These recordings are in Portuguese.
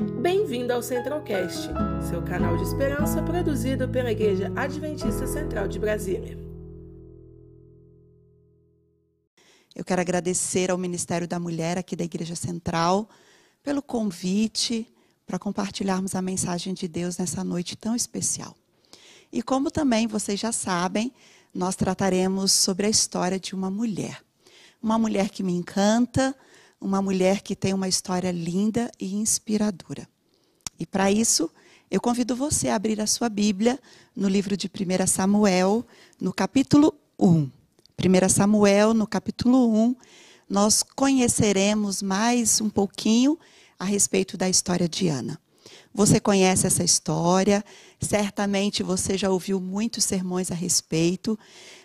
Bem-vindo ao Centralcast, seu canal de esperança produzido pela Igreja Adventista Central de Brasília. Eu quero agradecer ao Ministério da Mulher aqui da Igreja Central pelo convite para compartilharmos a mensagem de Deus nessa noite tão especial. E como também vocês já sabem, nós trataremos sobre a história de uma mulher. Uma mulher que me encanta, uma mulher que tem uma história linda e inspiradora. E para isso, eu convido você a abrir a sua Bíblia no livro de 1 Samuel, no capítulo 1. 1 Samuel, no capítulo 1, nós conheceremos mais um pouquinho a respeito da história de Ana. Você conhece essa história, certamente você já ouviu muitos sermões a respeito,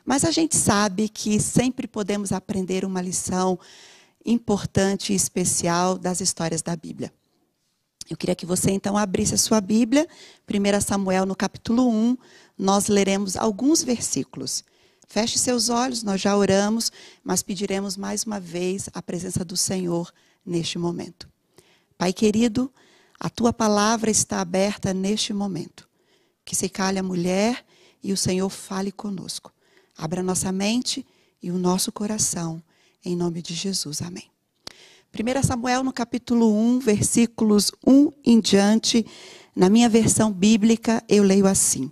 mas a gente sabe que sempre podemos aprender uma lição importante e especial das histórias da Bíblia. Eu queria que você então abrisse a sua Bíblia, 1 Samuel no capítulo 1, nós leremos alguns versículos. Feche seus olhos, nós já oramos, mas pediremos mais uma vez a presença do Senhor neste momento. Pai querido, a tua palavra está aberta neste momento. Que se calhe a mulher e o Senhor fale conosco. Abra nossa mente e o nosso coração em nome de Jesus. Amém. 1 Samuel, no capítulo 1, versículos 1 em diante, na minha versão bíblica, eu leio assim: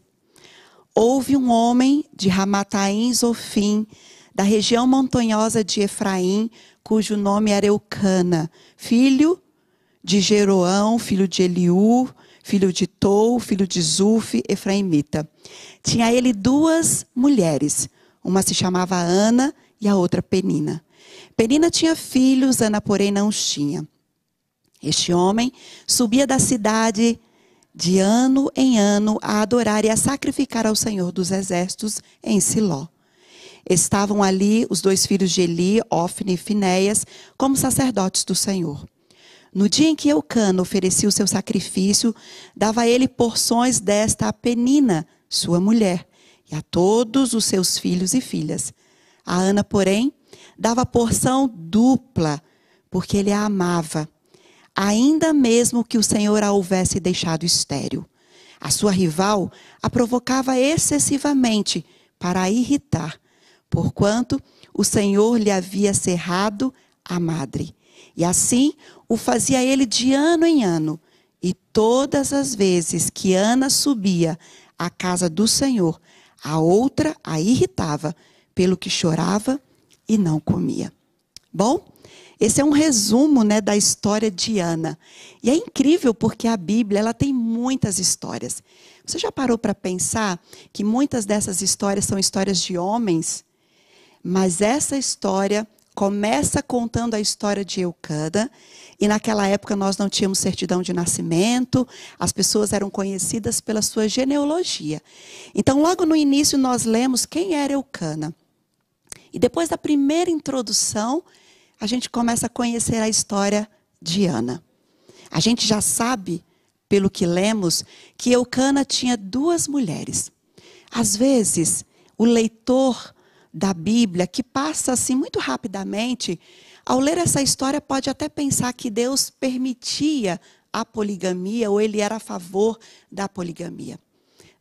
Houve um homem de Ramataim Zofim, da região montanhosa de Efraim, cujo nome era Eucana, filho de Jeroão, filho de Eliú, filho de Tou, filho de Zuf, Efraimita. Tinha ele duas mulheres, uma se chamava Ana e a outra Penina. Penina tinha filhos, Ana, porém, não os tinha. Este homem subia da cidade de ano em ano a adorar e a sacrificar ao Senhor dos Exércitos em Siló. Estavam ali os dois filhos de Eli, Ofne e Finéias, como sacerdotes do Senhor. No dia em que Eucana oferecia o seu sacrifício, dava ele porções desta a Penina, sua mulher, e a todos os seus filhos e filhas. A Ana, porém, dava porção dupla, porque ele a amava, ainda mesmo que o Senhor a houvesse deixado estéril. A sua rival a provocava excessivamente para a irritar, porquanto o Senhor lhe havia cerrado a madre. E assim o fazia ele de ano em ano. E todas as vezes que Ana subia à casa do Senhor, a outra a irritava, pelo que chorava e não comia. Bom, esse é um resumo né, da história de Ana. E é incrível porque a Bíblia ela tem muitas histórias. Você já parou para pensar que muitas dessas histórias são histórias de homens? Mas essa história começa contando a história de Eucana, e naquela época nós não tínhamos certidão de nascimento, as pessoas eram conhecidas pela sua genealogia. Então, logo no início, nós lemos quem era Eucana. E depois da primeira introdução, a gente começa a conhecer a história de Ana. A gente já sabe, pelo que lemos, que Eucana tinha duas mulheres. Às vezes, o leitor da Bíblia, que passa assim muito rapidamente, ao ler essa história pode até pensar que Deus permitia a poligamia ou ele era a favor da poligamia.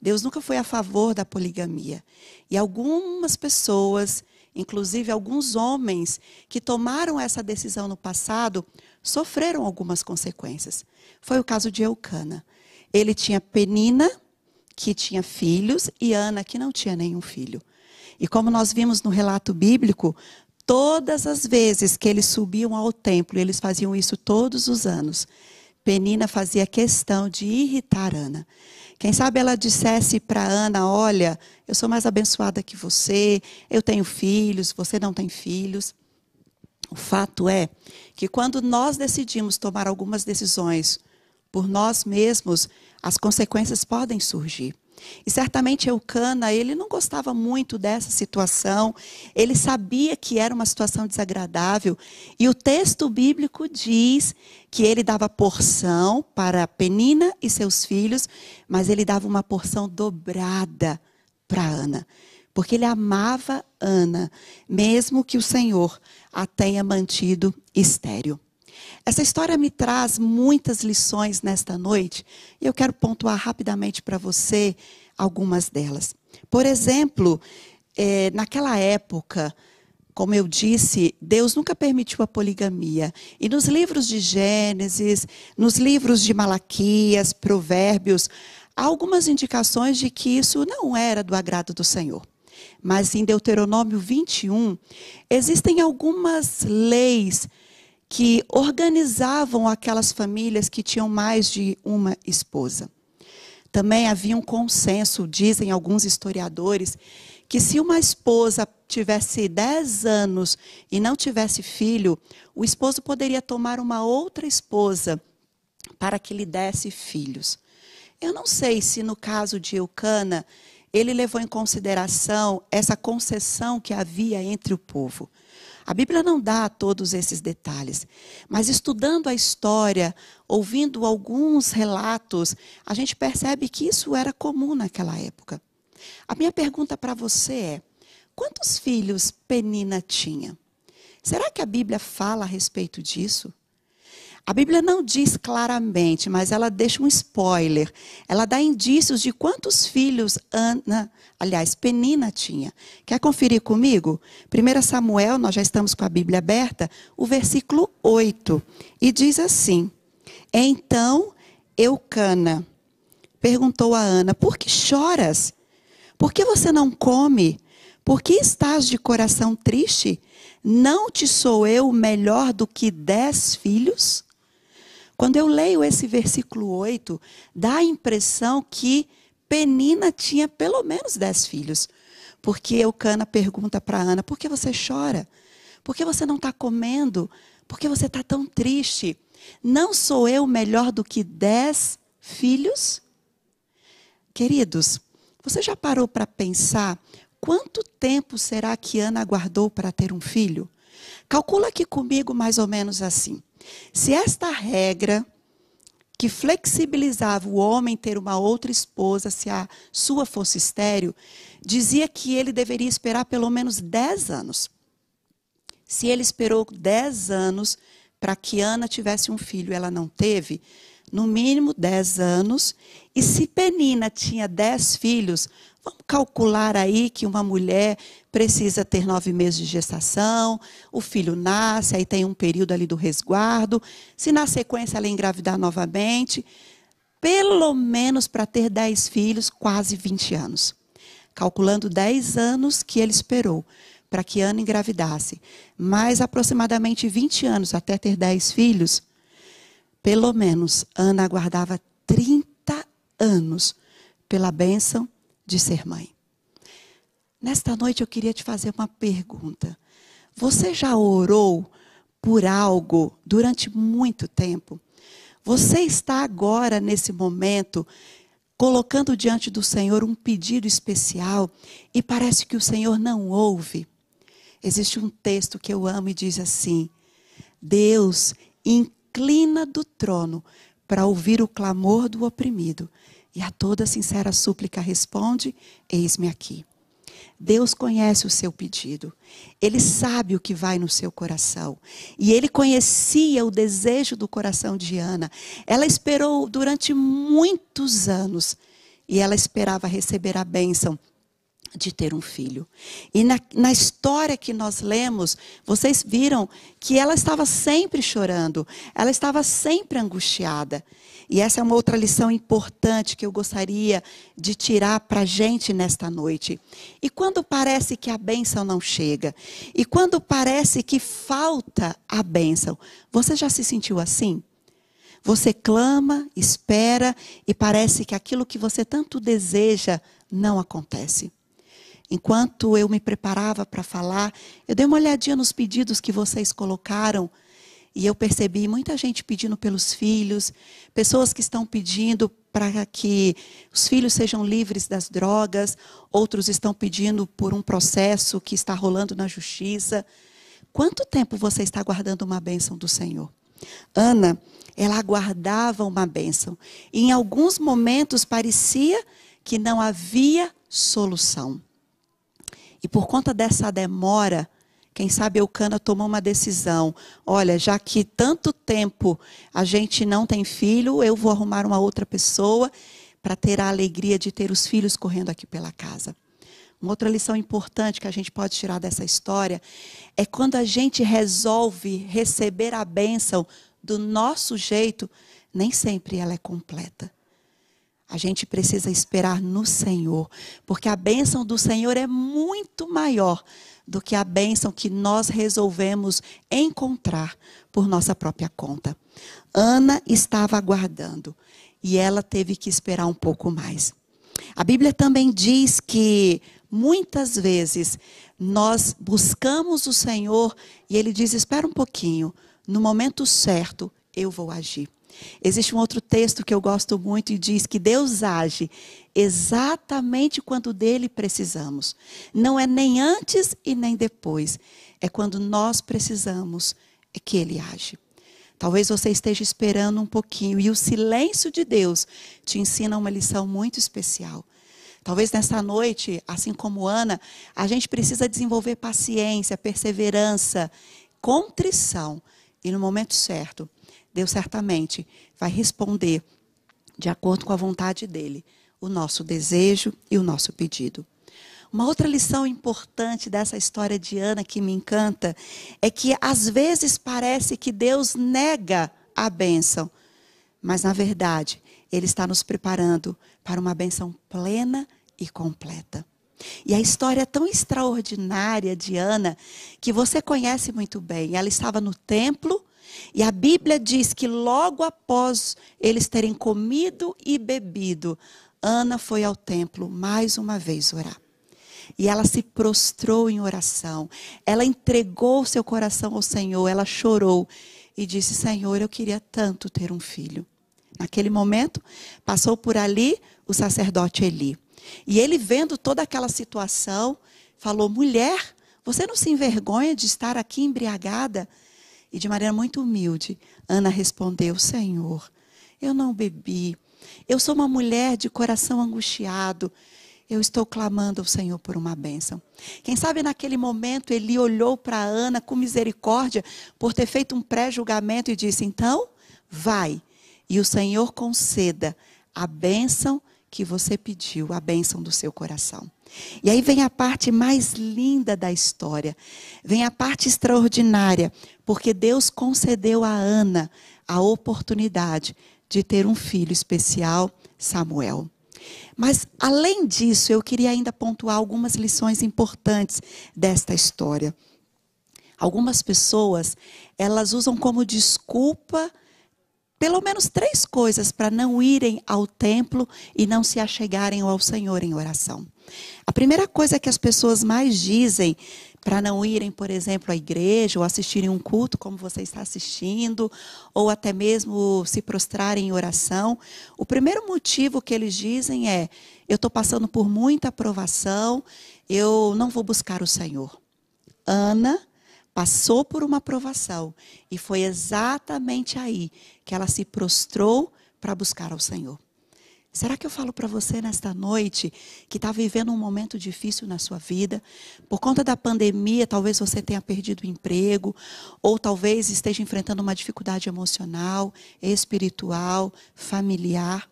Deus nunca foi a favor da poligamia. E algumas pessoas Inclusive, alguns homens que tomaram essa decisão no passado sofreram algumas consequências. Foi o caso de Eucana. Ele tinha Penina, que tinha filhos, e Ana, que não tinha nenhum filho. E como nós vimos no relato bíblico, todas as vezes que eles subiam ao templo, eles faziam isso todos os anos. Penina fazia questão de irritar Ana. Quem sabe ela dissesse para Ana: Olha, eu sou mais abençoada que você, eu tenho filhos, você não tem filhos. O fato é que quando nós decidimos tomar algumas decisões por nós mesmos, as consequências podem surgir. E certamente Eucana, ele não gostava muito dessa situação, ele sabia que era uma situação desagradável, e o texto bíblico diz que ele dava porção para Penina e seus filhos, mas ele dava uma porção dobrada para Ana, porque ele amava Ana, mesmo que o Senhor a tenha mantido estéril. Essa história me traz muitas lições nesta noite e eu quero pontuar rapidamente para você algumas delas. Por exemplo, é, naquela época, como eu disse, Deus nunca permitiu a poligamia. E nos livros de Gênesis, nos livros de Malaquias, Provérbios, há algumas indicações de que isso não era do agrado do Senhor. Mas em Deuteronômio 21, existem algumas leis que organizavam aquelas famílias que tinham mais de uma esposa. Também havia um consenso, dizem alguns historiadores, que se uma esposa tivesse 10 anos e não tivesse filho, o esposo poderia tomar uma outra esposa para que lhe desse filhos. Eu não sei se no caso de Eucana, ele levou em consideração essa concessão que havia entre o povo. A Bíblia não dá todos esses detalhes, mas estudando a história, ouvindo alguns relatos, a gente percebe que isso era comum naquela época. A minha pergunta para você é: quantos filhos Penina tinha? Será que a Bíblia fala a respeito disso? A Bíblia não diz claramente, mas ela deixa um spoiler. Ela dá indícios de quantos filhos Ana, aliás, Penina tinha. Quer conferir comigo? 1 Samuel, nós já estamos com a Bíblia aberta, o versículo 8. E diz assim: Então Eucana perguntou a Ana: Por que choras? Por que você não come? Por que estás de coração triste? Não te sou eu melhor do que dez filhos? Quando eu leio esse versículo 8, dá a impressão que Penina tinha pelo menos dez filhos. Porque Eucana pergunta para Ana: por que você chora? Por que você não está comendo? Por que você está tão triste? Não sou eu melhor do que dez filhos? Queridos, você já parou para pensar quanto tempo será que Ana aguardou para ter um filho? Calcula aqui comigo mais ou menos assim. Se esta regra que flexibilizava o homem ter uma outra esposa se a sua fosse estéril, dizia que ele deveria esperar pelo menos 10 anos. Se ele esperou 10 anos para que Ana tivesse um filho, ela não teve, no mínimo 10 anos. E se Penina tinha 10 filhos, vamos calcular aí que uma mulher precisa ter nove meses de gestação, o filho nasce, aí tem um período ali do resguardo. Se na sequência ela engravidar novamente, pelo menos para ter 10 filhos, quase 20 anos. Calculando 10 anos que ele esperou para que Ana engravidasse, mais aproximadamente 20 anos até ter 10 filhos, pelo menos, Ana aguardava 30 anos pela bênção de ser mãe. Nesta noite eu queria te fazer uma pergunta. Você já orou por algo durante muito tempo? Você está agora, nesse momento, colocando diante do Senhor um pedido especial e parece que o Senhor não ouve? Existe um texto que eu amo e diz assim: Deus inclina do trono para ouvir o clamor do oprimido, e a toda sincera súplica responde: Eis-me aqui. Deus conhece o seu pedido. Ele sabe o que vai no seu coração. E ele conhecia o desejo do coração de Ana. Ela esperou durante muitos anos e ela esperava receber a bênção de ter um filho. E na, na, história que nós lemos, vocês viram que ela estava sempre chorando, ela estava sempre angustiada. E essa é uma outra lição importante que eu gostaria de tirar para a gente nesta noite. E quando parece que a bênção não chega, e quando parece que falta a bênção, você já se sentiu assim? Você clama, espera e parece que aquilo que você tanto deseja não acontece. Enquanto eu me preparava para falar, eu dei uma olhadinha nos pedidos que vocês colocaram e eu percebi muita gente pedindo pelos filhos, pessoas que estão pedindo para que os filhos sejam livres das drogas, outros estão pedindo por um processo que está rolando na justiça. Quanto tempo você está aguardando uma bênção do Senhor? Ana, ela aguardava uma bênção. E em alguns momentos parecia que não havia solução. E por conta dessa demora Quem sabe Eucana tomou uma decisão. Olha, já que tanto tempo a gente não tem filho, eu vou arrumar uma outra pessoa para ter a alegria de ter os filhos correndo aqui pela casa. Uma outra lição importante que a gente pode tirar dessa história é quando a gente resolve receber a bênção do nosso jeito, nem sempre ela é completa. A gente precisa esperar no Senhor, porque a bênção do Senhor é muito maior do que a bênção que nós resolvemos encontrar por nossa própria conta. Ana estava aguardando e ela teve que esperar um pouco mais. A Bíblia também diz que Muitas vezes nós buscamos o Senhor e Ele diz: espera um pouquinho, no momento certo eu vou agir. Existe um outro texto que eu gosto muito e diz que Deus age exatamente quando dele precisamos. Não é nem antes e nem depois. É quando nós precisamos é que ele age. Talvez você esteja esperando um pouquinho e o silêncio de Deus te ensina uma lição muito especial. Talvez nessa noite, assim como Ana, a gente precisa desenvolver paciência, perseverança, contrição. E no momento certo, Deus certamente vai responder de acordo com a vontade dele, o nosso desejo e o nosso pedido. Uma outra lição importante dessa história de Ana que me encanta é que às vezes parece que Deus nega a bênção, mas na verdade ele está nos preparando para uma benção plena e completa. E a história tão extraordinária de Ana que você conhece muito bem. Ela estava no templo e a Bíblia diz que logo após eles terem comido e bebido, Ana foi ao templo mais uma vez orar. E ela se prostrou em oração. Ela entregou seu coração ao Senhor, ela chorou e disse: Senhor, eu queria tanto ter um filho. Naquele momento, passou por ali o sacerdote Eli. E ele, vendo toda aquela situação, falou: mulher, você não se envergonha de estar aqui embriagada? E de maneira muito humilde, Ana respondeu: Senhor, eu não bebi. Eu sou uma mulher de coração angustiado. Eu estou clamando ao Senhor por uma bênção. Quem sabe naquele momento ele olhou para Ana com misericórdia por ter feito um pré-julgamento e disse: Então, vai e o Senhor conceda a bênção que você pediu, a bênção do seu coração. E aí vem a parte mais linda da história, vem a parte extraordinária, porque Deus concedeu a Ana a oportunidade de ter um filho especial, Samuel. Mas, além disso, eu queria ainda pontuar algumas lições importantes desta história. Algumas pessoas, elas usam como desculpa pelo menos três coisas para não irem ao templo e não se achegarem ao Senhor em oração. A primeira coisa que as pessoas mais dizem para não irem, por exemplo, à igreja ou assistirem um culto como você está assistindo, ou até mesmo se prostrarem em oração, o primeiro motivo que eles dizem é: eu estou passando por muita provação, eu não vou buscar o Senhor. Ana passou por uma provação e foi exatamente aí que ela se prostrou para buscar ao Senhor. Será que eu falo para você nesta noite que está vivendo um momento difícil na sua vida? Por conta da pandemia, talvez você tenha perdido o emprego, ou talvez esteja enfrentando uma dificuldade emocional, espiritual, familiar.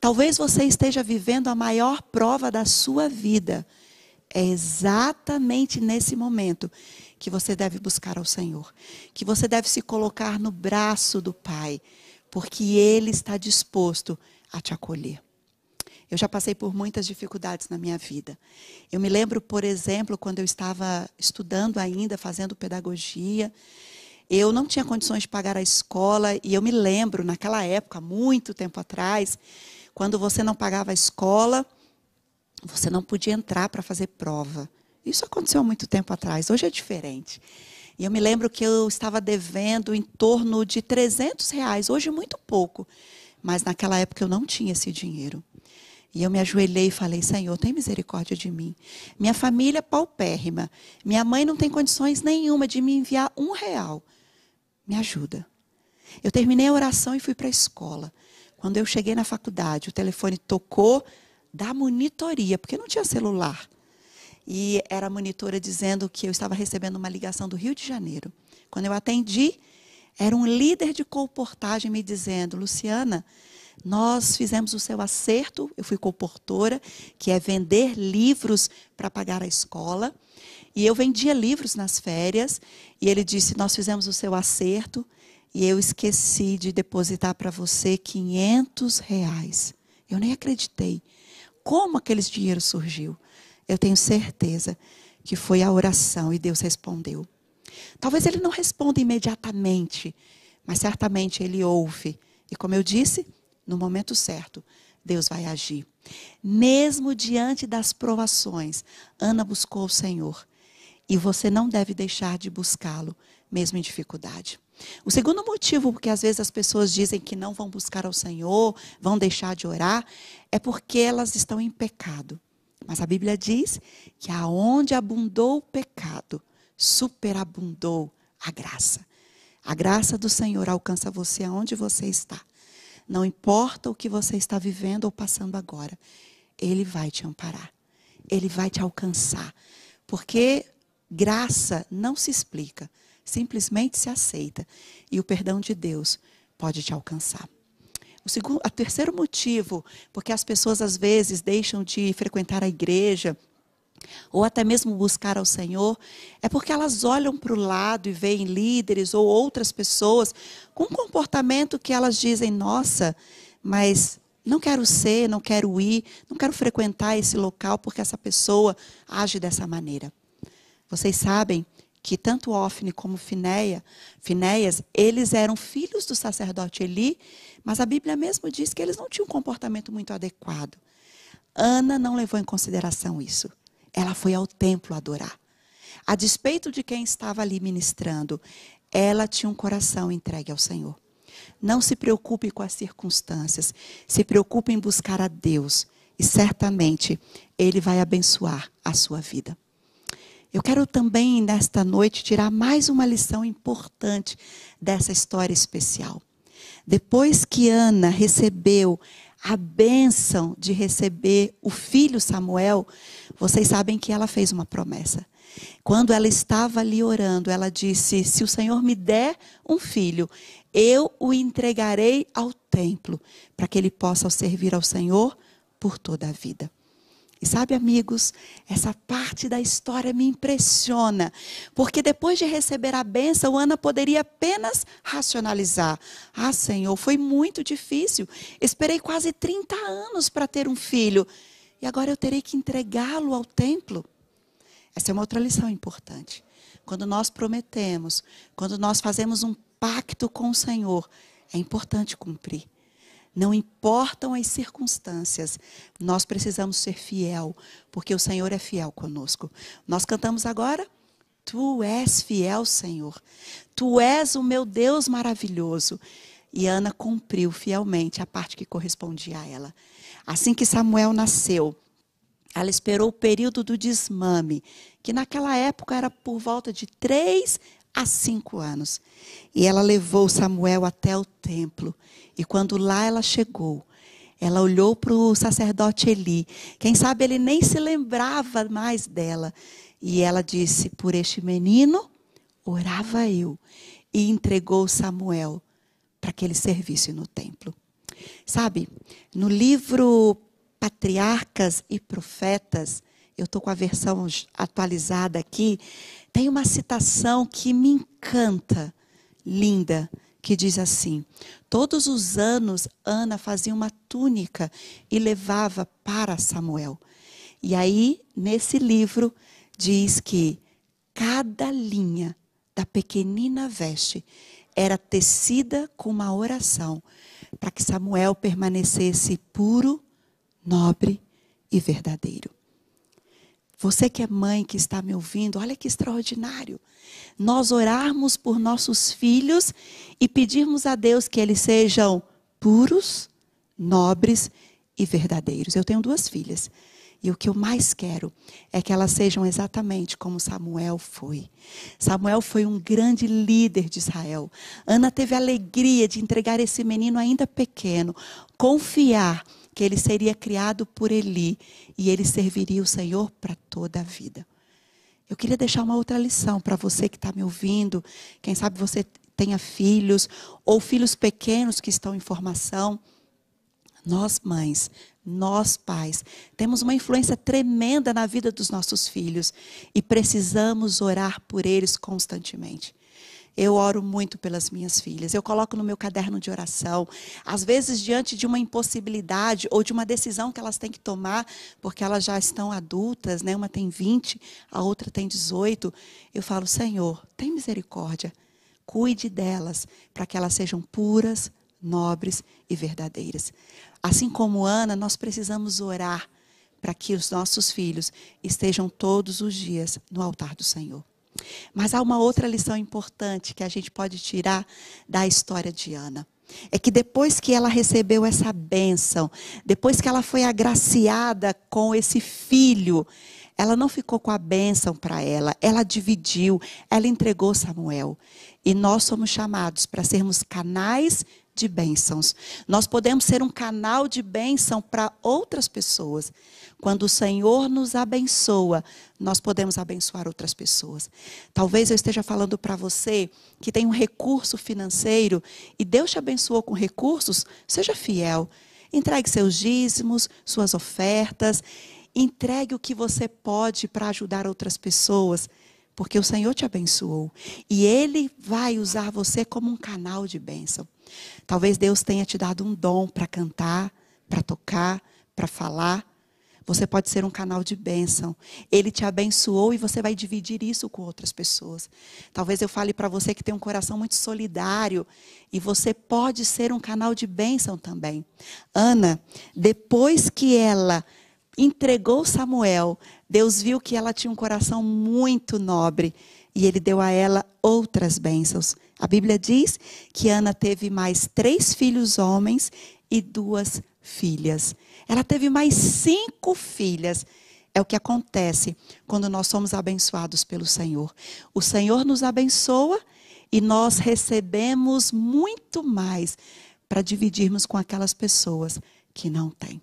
Talvez você esteja vivendo a maior prova da sua vida. É exatamente nesse momento que você deve buscar ao Senhor, que você deve se colocar no braço do Pai, porque Ele está disposto a te acolher. Eu já passei por muitas dificuldades na minha vida. Eu me lembro, por exemplo, quando eu estava estudando ainda, fazendo pedagogia, eu não tinha condições de pagar a escola, e eu me lembro, naquela época, muito tempo atrás, quando você não pagava a escola, você não podia entrar para fazer prova. Isso aconteceu há muito tempo atrás, hoje é diferente. E eu me lembro que eu estava devendo em torno de 300 reais, hoje muito pouco. Mas naquela época eu não tinha esse dinheiro. E eu me ajoelhei e falei: Senhor, tem misericórdia de mim. Minha família é paupérrima. Minha mãe não tem condições nenhuma de me enviar um real. Me ajuda. Eu terminei a oração e fui para a escola. Quando eu cheguei na faculdade, o telefone tocou da monitoria, porque não tinha celular. E era a monitora dizendo que eu estava recebendo uma ligação do Rio de Janeiro. Quando eu atendi, era um líder de comportagem me dizendo: Luciana, nós fizemos o seu acerto, eu fui comportora, que é vender livros para pagar a escola. E eu vendia livros nas férias, e ele disse: Nós fizemos o seu acerto, e eu esqueci de depositar para você 500 reais. Eu nem acreditei. Como aqueles dinheiro surgiu? Eu tenho certeza que foi a oração e Deus respondeu. Talvez ele não responda imediatamente, mas certamente ele ouve. E como eu disse, no momento certo, Deus vai agir. Mesmo diante das provações, Ana buscou o Senhor. E você não deve deixar de buscá-lo, mesmo em dificuldade. O segundo motivo porque às vezes as pessoas dizem que não vão buscar ao Senhor, vão deixar de orar, é porque elas estão em pecado. Mas a Bíblia diz que aonde abundou o pecado, superabundou a graça. A graça do Senhor alcança você aonde você está. Não importa o que você está vivendo ou passando agora, Ele vai te amparar. Ele vai te alcançar. Porque graça não se explica, simplesmente se aceita. E o perdão de Deus pode te alcançar. O segundo, o terceiro motivo, porque as pessoas às vezes deixam de frequentar a igreja, ou até mesmo buscar ao Senhor, é porque elas olham para o lado e veem líderes ou outras pessoas com um comportamento que elas dizem: nossa, mas não quero ser, não quero ir, não quero frequentar esse local porque essa pessoa age dessa maneira. Vocês sabem que tanto Ofne como Finéia, Finéias, eles eram filhos do sacerdote Eli, mas a Bíblia mesmo diz que eles não tinham um comportamento muito adequado. Ana não levou em consideração isso. Ela foi ao templo adorar. A despeito de quem estava ali ministrando, ela tinha um coração entregue ao Senhor. Não se preocupe com as circunstâncias, se preocupe em buscar a Deus e certamente Ele vai abençoar a sua vida. Eu quero também, nesta noite, tirar mais uma lição importante dessa história especial. Depois que Ana recebeu a bênção de receber o filho Samuel, vocês sabem que ela fez uma promessa. Quando ela estava ali orando, ela disse: Se o Senhor me der um filho, eu o entregarei ao templo, para que ele possa servir ao Senhor por toda a vida. E sabe, amigos, essa parte da história me impressiona, porque depois de receber a benção, Ana poderia apenas racionalizar: Ah, Senhor, foi muito difícil, esperei quase 30 anos para ter um filho, e agora eu terei que entregá-lo ao templo. Essa é uma outra lição importante. Quando nós prometemos, quando nós fazemos um pacto com o Senhor, é importante cumprir. Não importam as circunstâncias, nós precisamos ser fiel, porque o Senhor é fiel conosco. Nós cantamos agora. Tu és fiel, Senhor. Tu és o meu Deus maravilhoso. E Ana cumpriu fielmente a parte que correspondia a ela. Assim que Samuel nasceu, ela esperou o período do desmame, que naquela época era por volta de três a cinco anos. E ela levou Samuel até o templo. E quando lá ela chegou, ela olhou para o sacerdote Eli. Quem sabe ele nem se lembrava mais dela. E ela disse: Por este menino orava eu. E entregou Samuel para que ele servisse no templo. Sabe, no livro Patriarcas e Profetas, eu estou com a versão atualizada aqui, tem uma citação que me encanta, linda, que diz assim: Todos os anos Ana fazia uma túnica e levava para Samuel. E aí, nesse livro, diz que cada linha da pequenina veste era tecida com uma oração para que Samuel permanecesse puro, nobre e verdadeiro. Você que é mãe, que está me ouvindo, olha que extraordinário. Nós orarmos por nossos filhos e pedirmos a Deus que eles sejam puros, nobres e verdadeiros. Eu tenho duas filhas. E o que eu mais quero é que elas sejam exatamente como Samuel foi. Samuel foi um grande líder de Israel. Ana teve a alegria de entregar esse menino ainda pequeno, confiar que ele seria criado por Eli e ele serviria o Senhor para toda a vida. Eu queria deixar uma outra lição para você que está me ouvindo. Quem sabe você tenha filhos ou filhos pequenos que estão em formação. Nós, mães, nós, pais, temos uma influência tremenda na vida dos nossos filhos e precisamos orar por eles constantemente. Eu oro muito pelas minhas filhas. Eu coloco no meu caderno de oração. Às vezes, diante de uma impossibilidade ou de uma decisão que elas têm que tomar, porque elas já estão adultas, né? uma tem 20, a outra tem 18. Eu falo, Senhor, tem misericórdia. Cuide delas, para que elas sejam puras, nobres e verdadeiras. Assim como Ana, nós precisamos orar para que os nossos filhos estejam todos os dias no altar do Senhor. Mas há uma outra lição importante que a gente pode tirar da história de Ana. É que depois que ela recebeu essa bênção, depois que ela foi agraciada com esse filho, ela não ficou com a bênção para ela, ela dividiu, ela entregou Samuel. E nós somos chamados para sermos canais de bênçãos. Nós podemos ser um canal de bênção para outras pessoas. Quando o Senhor nos abençoa, nós podemos abençoar outras pessoas. Talvez eu esteja falando para você que tem um recurso financeiro e Deus te abençoou com recursos, seja fiel. Entregue seus dízimos, suas ofertas, entregue o que você pode para ajudar outras pessoas porque o Senhor te abençoou. E Ele vai usar você como um canal de bênção. Talvez Deus tenha te dado um dom para cantar, para tocar, para falar. Você pode ser um canal de bênção. Ele te abençoou e você vai dividir isso com outras pessoas. Talvez eu fale para você que tem um coração muito solidário e você pode ser um canal de bênção também. Ana, depois que ela entregou Samuel, Deus viu que ela tinha um coração muito nobre e ele deu a ela outras bênçãos. A Bíblia diz que Ana teve mais três filhos homens e duas filhas. Ela teve mais cinco filhas. É o que acontece quando nós somos abençoados pelo Senhor. O Senhor nos abençoa e nós recebemos muito mais para dividirmos com aquelas pessoas que não têm.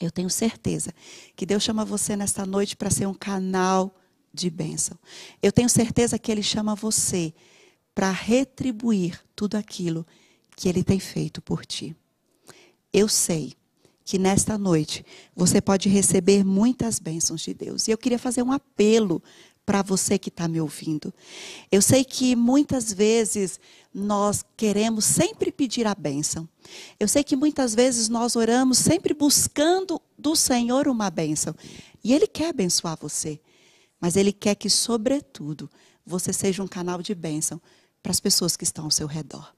Eu tenho certeza que Deus chama você nesta noite para ser um canal de bênção. Eu tenho certeza que Ele chama você para retribuir tudo aquilo que Ele tem feito por ti. Eu sei que nesta noite você pode receber muitas bênçãos de Deus. E eu queria fazer um apelo para você que está me ouvindo. Eu sei que muitas vezes nós queremos sempre pedir a bênção. Eu sei que muitas vezes nós oramos sempre buscando do Senhor uma bênção. E Ele quer abençoar você. Mas Ele quer que, sobretudo, você seja um canal de bênção para as pessoas que estão ao seu redor.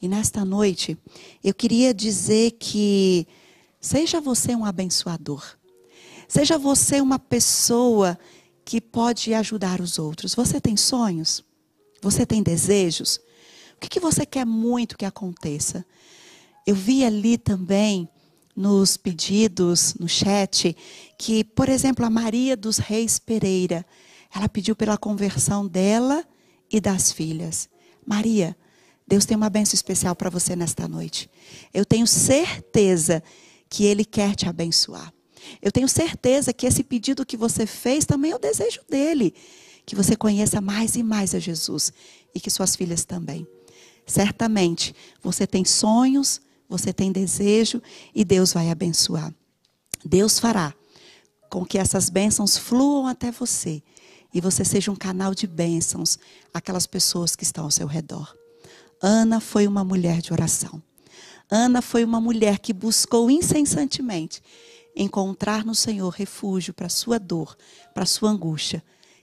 E nesta noite, eu queria dizer que seja você um abençoador. Seja você uma pessoa que pode ajudar os outros. Você tem sonhos? Você tem desejos? O que, que você quer muito que aconteça? Eu vi ali também nos pedidos, no chat, que, por exemplo, a Maria dos Reis Pereira, ela pediu pela conversão dela e das filhas. Maria, Deus tem uma bênção especial para você nesta noite. Eu tenho certeza que Ele quer te abençoar. Eu tenho certeza que esse pedido que você fez também é o desejo dele. Que você conheça mais e mais a Jesus e que suas filhas também. Certamente, você tem sonhos, você tem desejo e Deus vai abençoar. Deus fará com que essas bênçãos fluam até você e você seja um canal de bênçãos àquelas pessoas que estão ao seu redor. Ana foi uma mulher de oração. Ana foi uma mulher que buscou incessantemente encontrar no Senhor refúgio para sua dor, para sua angústia.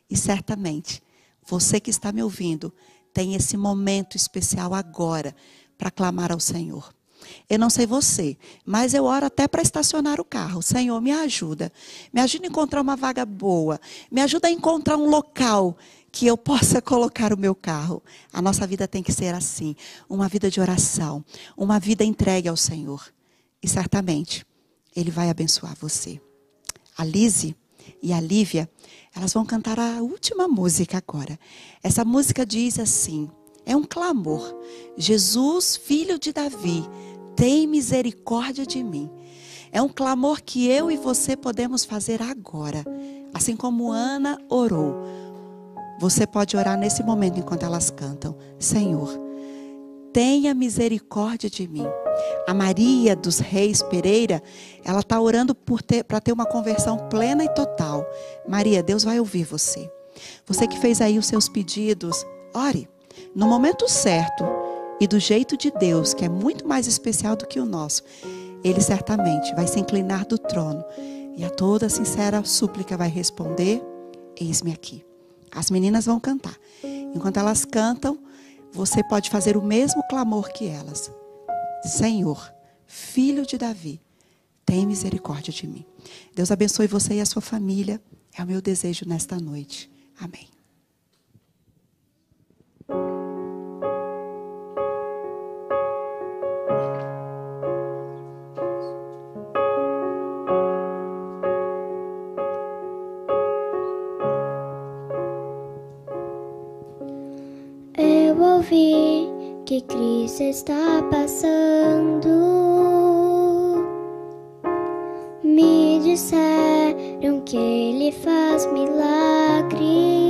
E certamente, você que está me ouvindo, tem esse momento especial agora para clamar ao Senhor. Eu não sei você, mas eu oro até para estacionar o carro. Senhor, me ajuda. Me ajuda a encontrar uma vaga boa. Me ajuda a encontrar um local que eu possa colocar o meu carro. A nossa vida tem que ser assim: uma vida de oração, uma vida entregue ao Senhor. E certamente, Ele vai abençoar você. A Lise e a Lívia, elas vão cantar a última música agora. Essa música diz assim: é um clamor. Jesus, filho de Davi, tem misericórdia de mim. É um clamor que eu e você podemos fazer agora. Assim como Ana orou. Você pode orar nesse momento enquanto elas cantam: Senhor, tenha misericórdia de mim. A Maria dos Reis Pereira, ela está orando para ter, ter uma conversão plena e total. Maria, Deus vai ouvir você. Você que fez aí os seus pedidos, ore. No momento certo e do jeito de Deus, que é muito mais especial do que o nosso, Ele certamente vai se inclinar do trono e a toda sincera súplica vai responder: Eis-me aqui. As meninas vão cantar. Enquanto elas cantam, você pode fazer o mesmo clamor que elas. Senhor, filho de Davi, tem misericórdia de mim. Deus abençoe você e a sua família. É o meu desejo nesta noite. Amém. Que Cristo está passando. Me disseram que Ele faz milagres.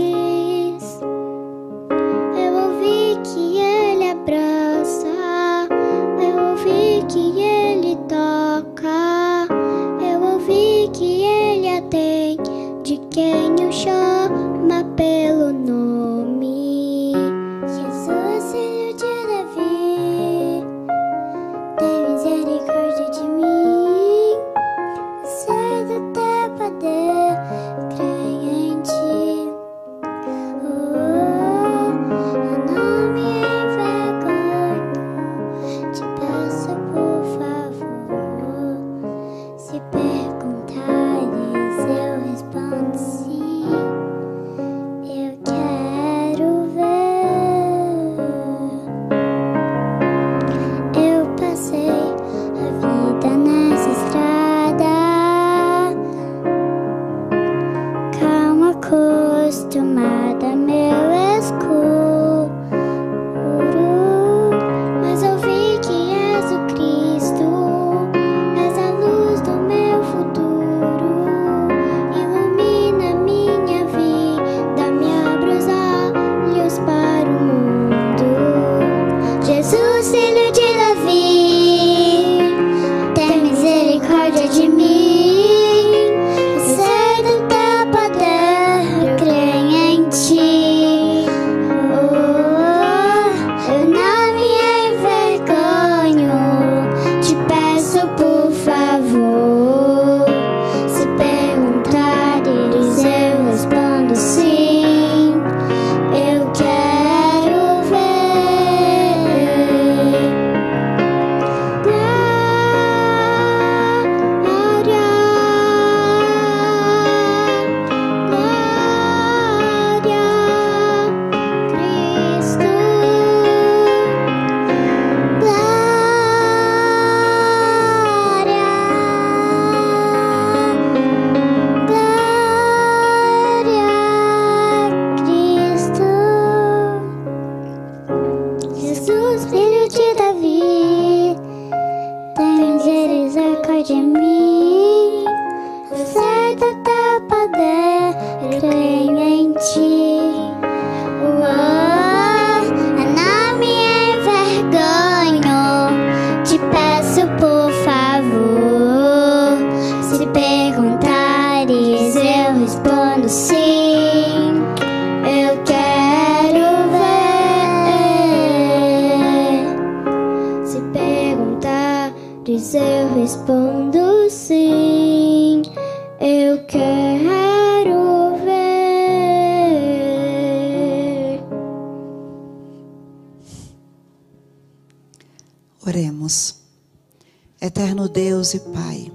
Eterno Deus e Pai,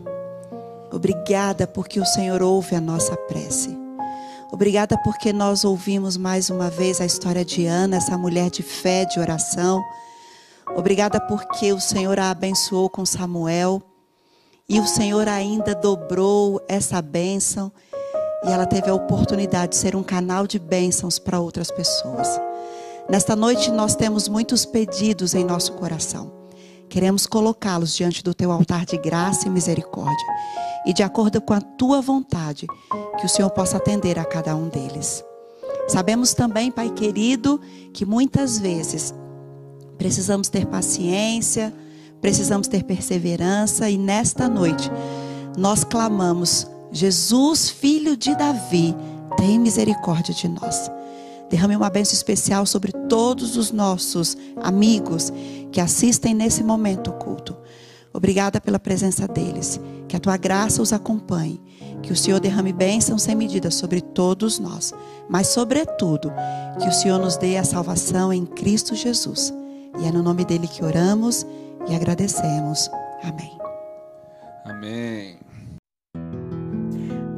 obrigada porque o Senhor ouve a nossa prece. Obrigada porque nós ouvimos mais uma vez a história de Ana, essa mulher de fé, de oração. Obrigada porque o Senhor a abençoou com Samuel e o Senhor ainda dobrou essa bênção e ela teve a oportunidade de ser um canal de bênçãos para outras pessoas. Nesta noite nós temos muitos pedidos em nosso coração. Queremos colocá-los diante do teu altar de graça e misericórdia. E de acordo com a tua vontade, que o Senhor possa atender a cada um deles. Sabemos também, Pai querido, que muitas vezes precisamos ter paciência, precisamos ter perseverança e nesta noite nós clamamos: Jesus, filho de Davi, tem misericórdia de nós. Derrame uma bênção especial sobre todos os nossos amigos que assistem nesse momento o culto. Obrigada pela presença deles. Que a tua graça os acompanhe. Que o Senhor derrame bênção sem medida sobre todos nós. Mas, sobretudo, que o Senhor nos dê a salvação em Cristo Jesus. E é no nome dele que oramos e agradecemos. Amém. Amém.